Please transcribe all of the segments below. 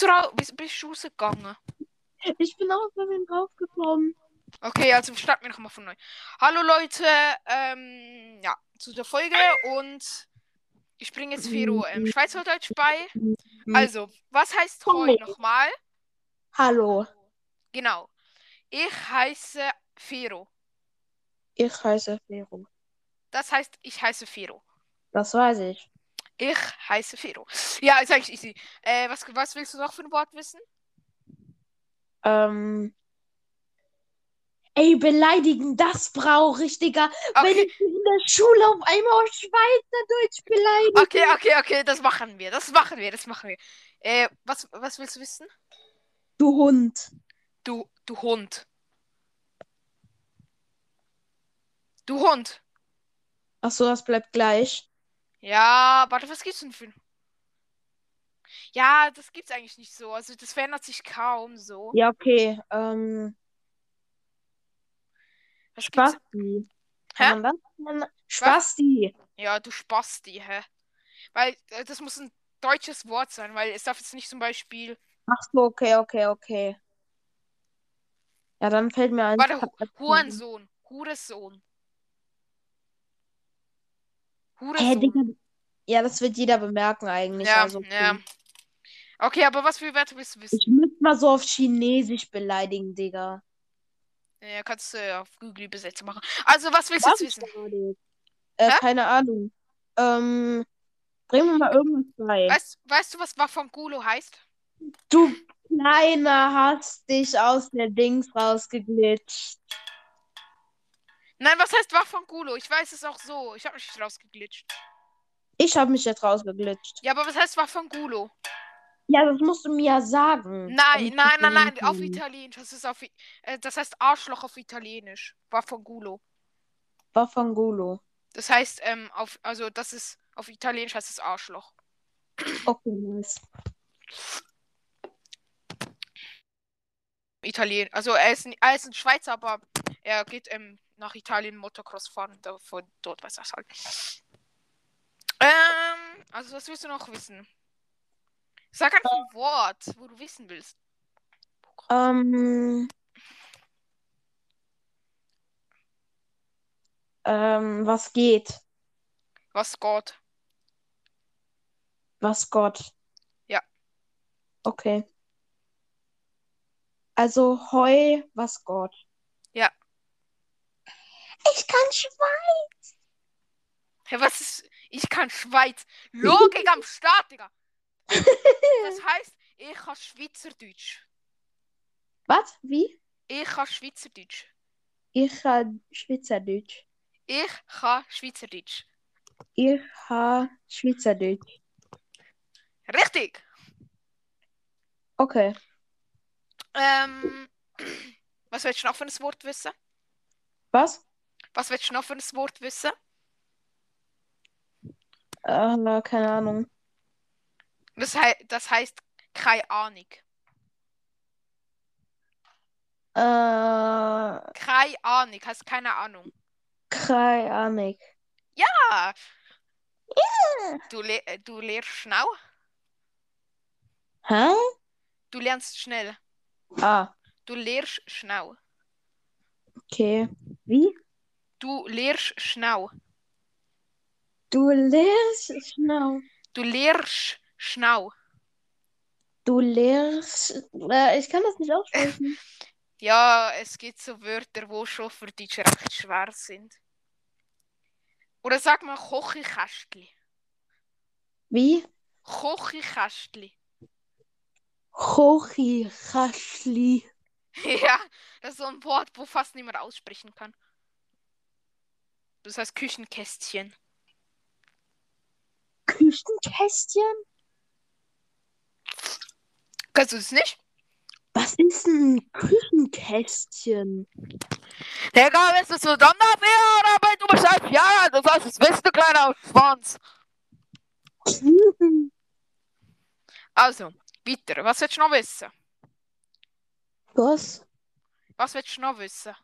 bist du, ra bist, bist du rausgegangen? Ich bin auch bei mir draufgekommen. Okay, also starten wir nochmal von neu. Hallo Leute, ähm, ja, zu der Folge und ich bringe jetzt Fero ähm, Schweizerdeutsch bei. Also, was heißt Heu nochmal? Hallo, Genau. Ich heiße Fero. ich heiße Vero. Das heißt, ich heiße Fero. Das weiß ich. Ich heiße Fero. Ja, ist eigentlich easy. Äh, was, was willst du noch für ein Wort wissen? Ähm. Ey, beleidigen, das brauche ich, Digga. Wenn Okay, ich in der Schule auf einmal auf Schweizerdeutsch beleidige. okay, okay, okay, das machen wir. Das machen wir, das machen wir. Äh, was, was willst du wissen? Du Hund. Du, du Hund. Du Hund. Achso, das bleibt gleich. Ja, warte, was gibt's denn für ein... Ja, das gibt's eigentlich nicht so. Also das verändert sich kaum so. Ja, okay. Ähm. Was? Spasti. Hä? Spasti. Ja, du Spasti, hä? Weil äh, das muss ein deutsches Wort sein, weil es darf jetzt nicht zum Beispiel. Ach so, okay, okay, okay. Ja, dann fällt mir ein. Warte, Hu Hurensohn. Hurensohn. Hä, Hurensohn. Digga. Ja, das wird jeder bemerken eigentlich. Ja, also, okay. ja. Okay, aber was für Wörter willst du wissen? Ich müsste mal so auf Chinesisch beleidigen, Digga. Ja, kannst du ja auf Google Übersetzer machen. Also, was willst du jetzt wissen? Äh, keine Ahnung. Ähm, bring mir mal irgendwas bei. Weißt, weißt du, was Wafangulo heißt? Du Kleiner hast dich aus der Dings rausgeglitscht. Nein, was heißt Wafangulo? Ich weiß es auch so. Ich habe mich nicht rausgeglitscht. Ich habe mich jetzt rausgeglitscht. Ja, aber was heißt Wafangulo? Ja, das musst du mir ja sagen. Nein, nein, nein, nein, auf. Italienisch. Das ist auf, äh, das heißt Arschloch auf Italienisch. Wafangulo. Wafangulo. Das heißt, ähm, auf, also das ist, auf Italienisch heißt es Arschloch. Okay, nice. Italien, also er ist, ein- er ist ein Schweizer, aber er geht ähm, nach Italien Motocross fahren. Da, von dort weiß er es halt. Ähm, also was willst du noch wissen? Sag einfach ein Wort, wo du wissen willst. Ähm, ähm, was geht? Was Gott. Was Gott? Ja. Okay. Also Heu, was Gott? Kann Schweiz. Hä, was ist. Ich kann Schweiz. Logik am Start, Digga. Das heißt, ich kann Schweizerdeutsch. Was? Wie? Ich kann Schweizerdeutsch. Ich kann Schweizerdeutsch. Ich kann Schweizerdeutsch. Ich habe Schweizerdeutsch. Richtig. Okay. Ähm, was willst du noch für ein Wort wissen? Was? Was willst du noch für ein Wort wissen? Äh, na, keine Ahnung. Das, hei das heißt keine Ahnung. Äh, Keine Ahnung, heißt keine Ahnung. keine Ahnung. Ah, du, le äh, du lernst schnell. Hä? Du lernst schnell. Ah, Du lernst schnell. okay. Wie? Du lernst schnell. Du lernst schnell. Du lernst schnell. Du lernst. Äh, ich kann das nicht aussprechen. Ja, es gibt so Wörter, wo schon für Deutsch recht schwer sind. Oder sag mal Kochikästli. Wie? Kochikästli. Kochi, Raschli. Ja, das ist so ein Wort, wo fast niemand aussprechen kann. Das heißt Küchenkästchen. Küchenkästchen? Kannst du es nicht? Was ist ein Küchenkästchen? Digga, bist du so dafür oder bist du Bescheid? Ja, du sollst es wissen, du kleiner Schwanz. Also, weiter. Was willst du noch wissen? Was? Was willst du noch wissen?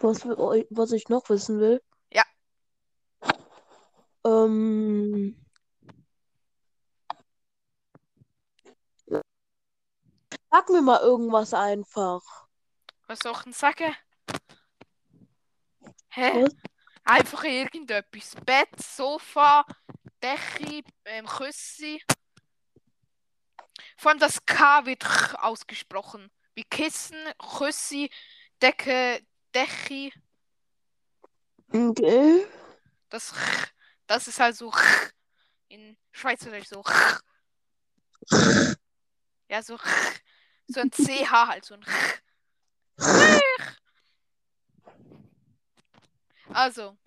Was, was ich noch wissen will? Ähm. Sag mir mal irgendwas einfach. Was soll ich denn sagen? Hä? Was? Einfach irgendetwas. Bett, Sofa, Decke, ähm, Küsse. Vor allem das K wird Ch ausgesprochen. Wie Kissen, Küsse, Decke, Decke. Okay. Das Ch, das ist halt so. In Schweizerdeutsch so. Ja, so. So ein CH halt, so ein. Also.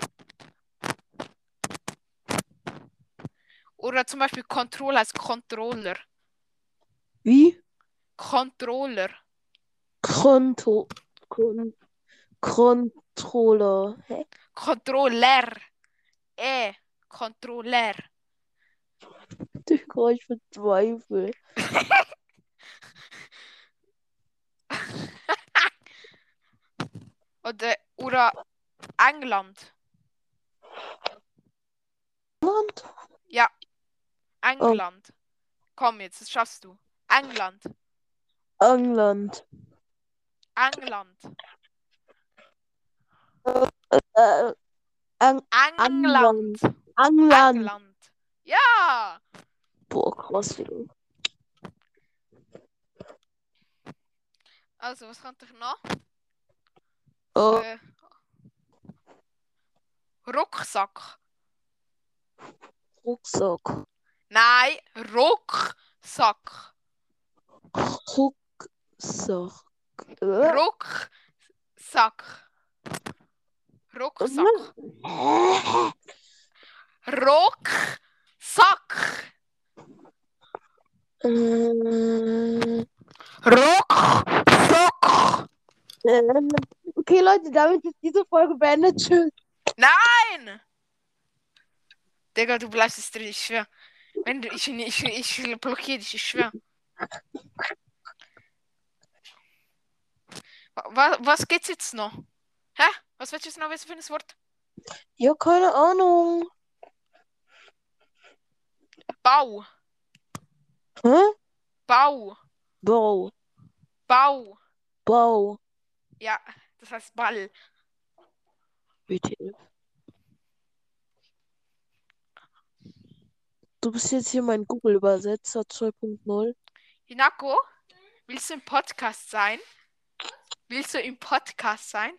Oder zum Beispiel Controller heißt Controller. Wie? Controller. Konto. Kon Controller. Hä? Controller. E. Controller. Digga, ich verzweifle. Oder, oder England. Und? England. Komm jetzt, das schaffst du. England. England. England. Äh, Eng England. England. England. Ja! Boah, krass, Digga. Also, was kann ich noch? Oh, Äh, Rucksack. Rucksack. Nein, Rucksack. Rucksack. Äh? Rucksack. Rucksack. Rucksack. Äh, Rucksack. äh, okay, Leute, damit ist diese Folge beendet. Tschüss. Nein! Digga, du bleibst es drin, ich schwör. Wenn du, ich, ich, ich blockiere dich, ich schwör. Was, was geht's jetzt noch? Hä? Was willst du jetzt noch wissen für ein Wort? Ja, keine Ahnung. Bau. Hä? Bau. Bau. Bau. Bau. Ja, das heißt Ball. Bitte. Du bist jetzt hier mein Google-Übersetzer 2.0. Hinako, willst du im Podcast sein? Willst du im Podcast sein?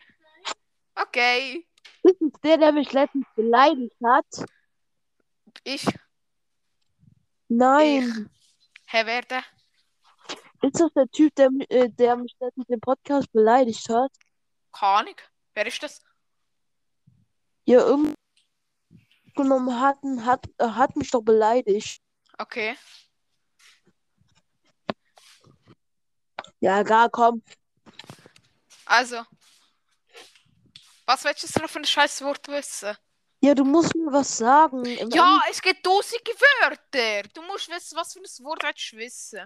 Okay. Das ist der, der mich letztens beleidigt hat. Ich. Nein. Herr Werde. Ist das der Typ, der, äh, der mich letztens im Podcast beleidigt hat? Keine Ahnung. Wer ist das? Ja, irgendwie genommen hatten, hat, hat mich doch beleidigt. Okay. Ja, gar komm. Also. Was willst du noch für ein scheiß Wort wissen? Ja, du musst mir was sagen. Im Ja, es gibt tausende Wörter. Du musst wissen, was für ein Wort willst du wissen.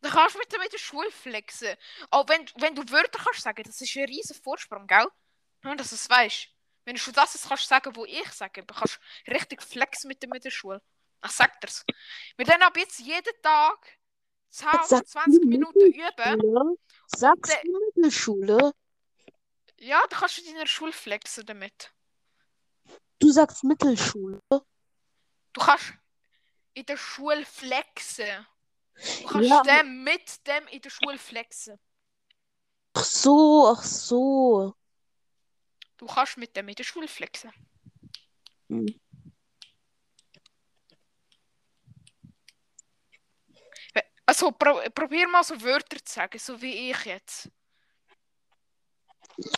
Dann kannst du mit der Schule flexen. Auch wenn, wenn du Wörter kannst sagen, das ist ein riesen Vorsprung, gell? Nur, dass du es weißt. Wenn du schon das jetzt kannst sagen, wo ich sage, dann kannst du richtig flexen mit der Schule. Ich sag dir's. Wir dann ab jetzt jeden Tag 10 Jetzt sag oder 20 du Minuten üben. Sagst Der- du Mittelschule? Ja, dann kannst du in der Schule flexen damit. Du sagst Mittelschule. Du kannst in der Schule flexen. Du kannst Ja. dem mit dem in der Schule flexen. Ach so, ach so. Du kannst mit dem in der Schule flexen. Hm. Also pro probier mal so Wörter zu sagen, so wie ich jetzt.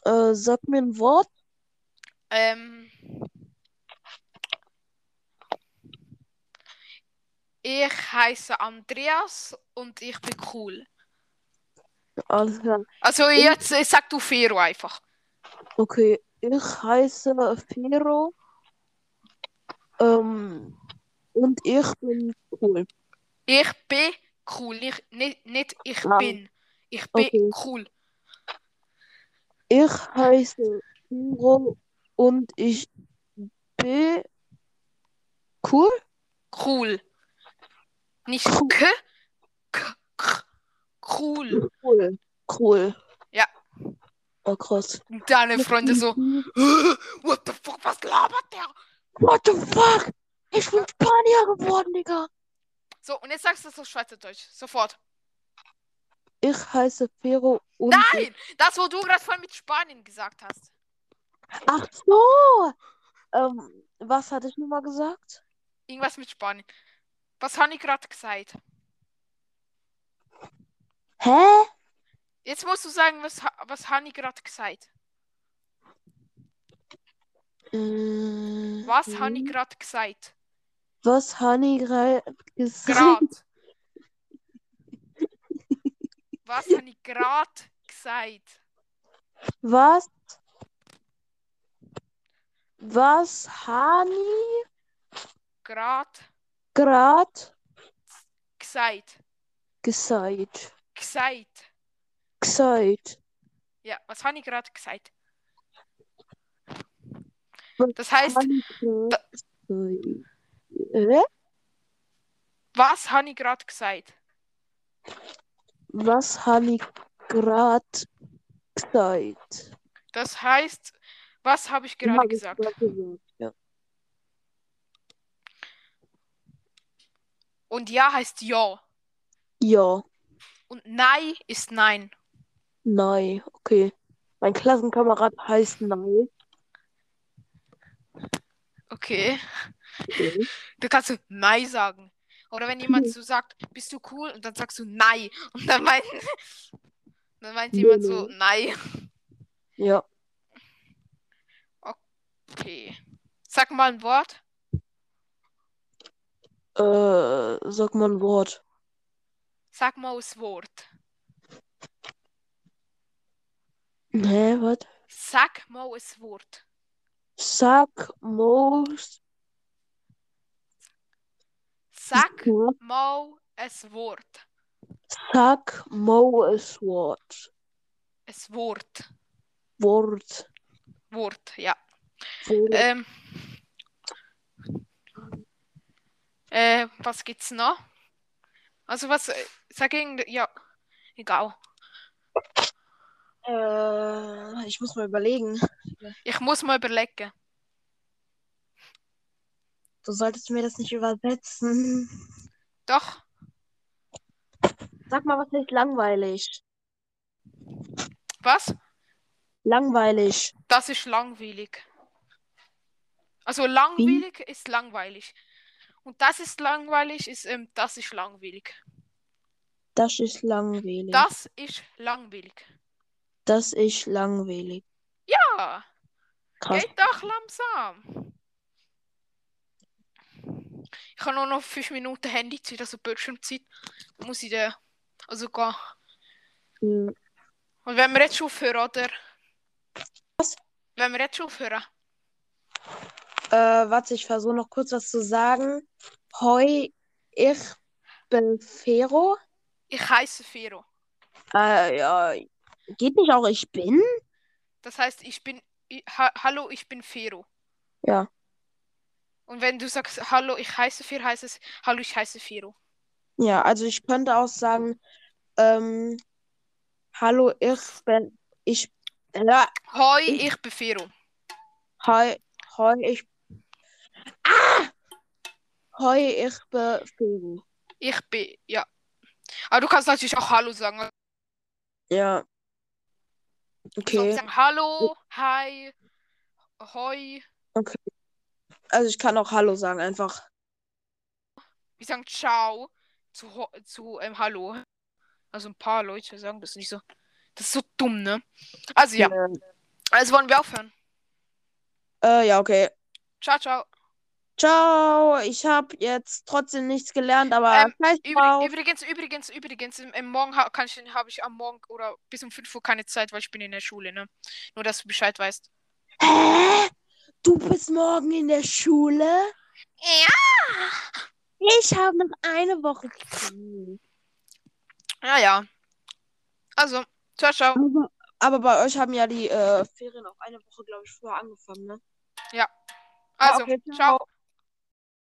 Äh, sag mir ein Wort. Ähm, ich heiße Andreas und ich bin cool. Alles klar. Also jetzt äh, sag du Fero einfach. Okay, ich heiße Fero. Ähm, und ich bin cool. Ich bin cool, nicht, nicht, nicht ich Ah. bin. Ich bin Okay. cool. Ich heiße Fero und ich bin cool. Cool. Nicht Cool. k, k, Cool. Cool. Cool. Ja. Oh, krass. Und deine Freunde so, what the fuck, was labert der? What the fuck? Ich bin Spanier geworden, Digga. So, und jetzt sagst du das auf Schweizerdeutsch. Sofort. Ich heiße Fero und. Nein! Das, wo du gerade vorhin mit Spanien gesagt hast. Ach so. Ähm, was hatte ich nochmal gesagt? Irgendwas mit Spanien. Was habe ich gerade gesagt? Hä? Jetzt musst du sagen, was, was habe ich gerade gesagt? Äh, Was habe ich gerade gesagt? Was habe ich gerade gesagt? Grad. Was habe ich gerade gesagt? Was? Was habe ich Grad gerade gesagt. gesagt? Gesagt. Gesagt. Ja, was habe ich gerade gesagt? Das heißt, was habe ich gerade gesagt? Was habe ich gerade gesagt? Das heißt, was habe ich gerade gesagt? gesagt, Ja. Und ja heißt ja. ja, Und nein ist nein. nein, okay. Mein Klassenkamerad heißt Nein. Okay. Okay. Du kannst so nein sagen. Oder wenn jemand so sagt, bist du cool? Und dann sagst du nein. Und dann meint, dann meint Nee, jemand so nein. Ja, Okay. Sag mal ein Wort. Äh, sag mal ein Wort. Sag mal das Wort. Hä, was? Sag mal ein Wort. Sag Moos. Sag mal ein Wort. Sag Mo es Wort. Ein Wort. Wort. Wort, ja. Wort. Ähm. Äh, was gibt's noch? Also was, äh, sag irgend, ja, egal. Äh, ich muss mal überlegen. Ich muss mal überlegen. Du solltest mir das nicht übersetzen. Doch, Sag mal, was ist langweilig? was? Langweilig. Das ist langweilig. Also langweilig ist langweilig. Und das ist langweilig, ist, ähm, das ist langweilig. Das ist langweilig. Das ist langweilig. Das ist langweilig. Ja, Krass. geht doch langsam. Ich habe nur noch 5 Minuten Handyzeit, also Bildschirmzeit. Dann muss ich dann, also gehen. Hm, Und wenn wir jetzt aufhören, oder? Was? Wenn wir jetzt aufhören. Äh, warte, ich versuche noch kurz was zu sagen. Hoi, ich bin Fero. Ich heiße Fero. Äh, ja, geht nicht auch ich bin? Das heißt, ich bin. Ich, ha, hallo, ich bin Fero. Ja. Und wenn du sagst, hallo, ich heiße Fero, heißt es, hallo, ich heiße Fero. Ja, also ich könnte auch sagen, ähm, hallo, ich bin, ich, ja, Hoi, ich bin Fero. hi, hi, ich, ah! Hi, ich bin Fero. Ich bin, ja. Aber du kannst natürlich auch Hallo sagen. Ja. Okay. sagen Hallo, Hi, Hoi. Also ich kann auch Hallo sagen, einfach. Wir sagen Ciao zu, zu ähm, Hallo. Also ein paar Leute sagen das nicht so. Das ist so dumm, ne? Also ja, also wollen wir aufhören. Äh, ja, okay. Ciao, ciao. Ciao. Ich habe jetzt trotzdem nichts gelernt, aber Ähm, drauf. übrigens, übrigens, übrigens, im, im Morgen ha kann ich, habe ich am Morgen oder bis um 5 Uhr keine Zeit, weil ich bin in der Schule, ne? Nur, dass du Bescheid weißt. Hä? Du bist morgen in der Schule? Ja. Ich habe noch eine Woche. Ja, ja. Also, ciao, ciao. Aber, aber bei euch haben ja die äh, Ferien auch eine Woche, glaube ich, vorher angefangen, ne? Also, okay, ciao.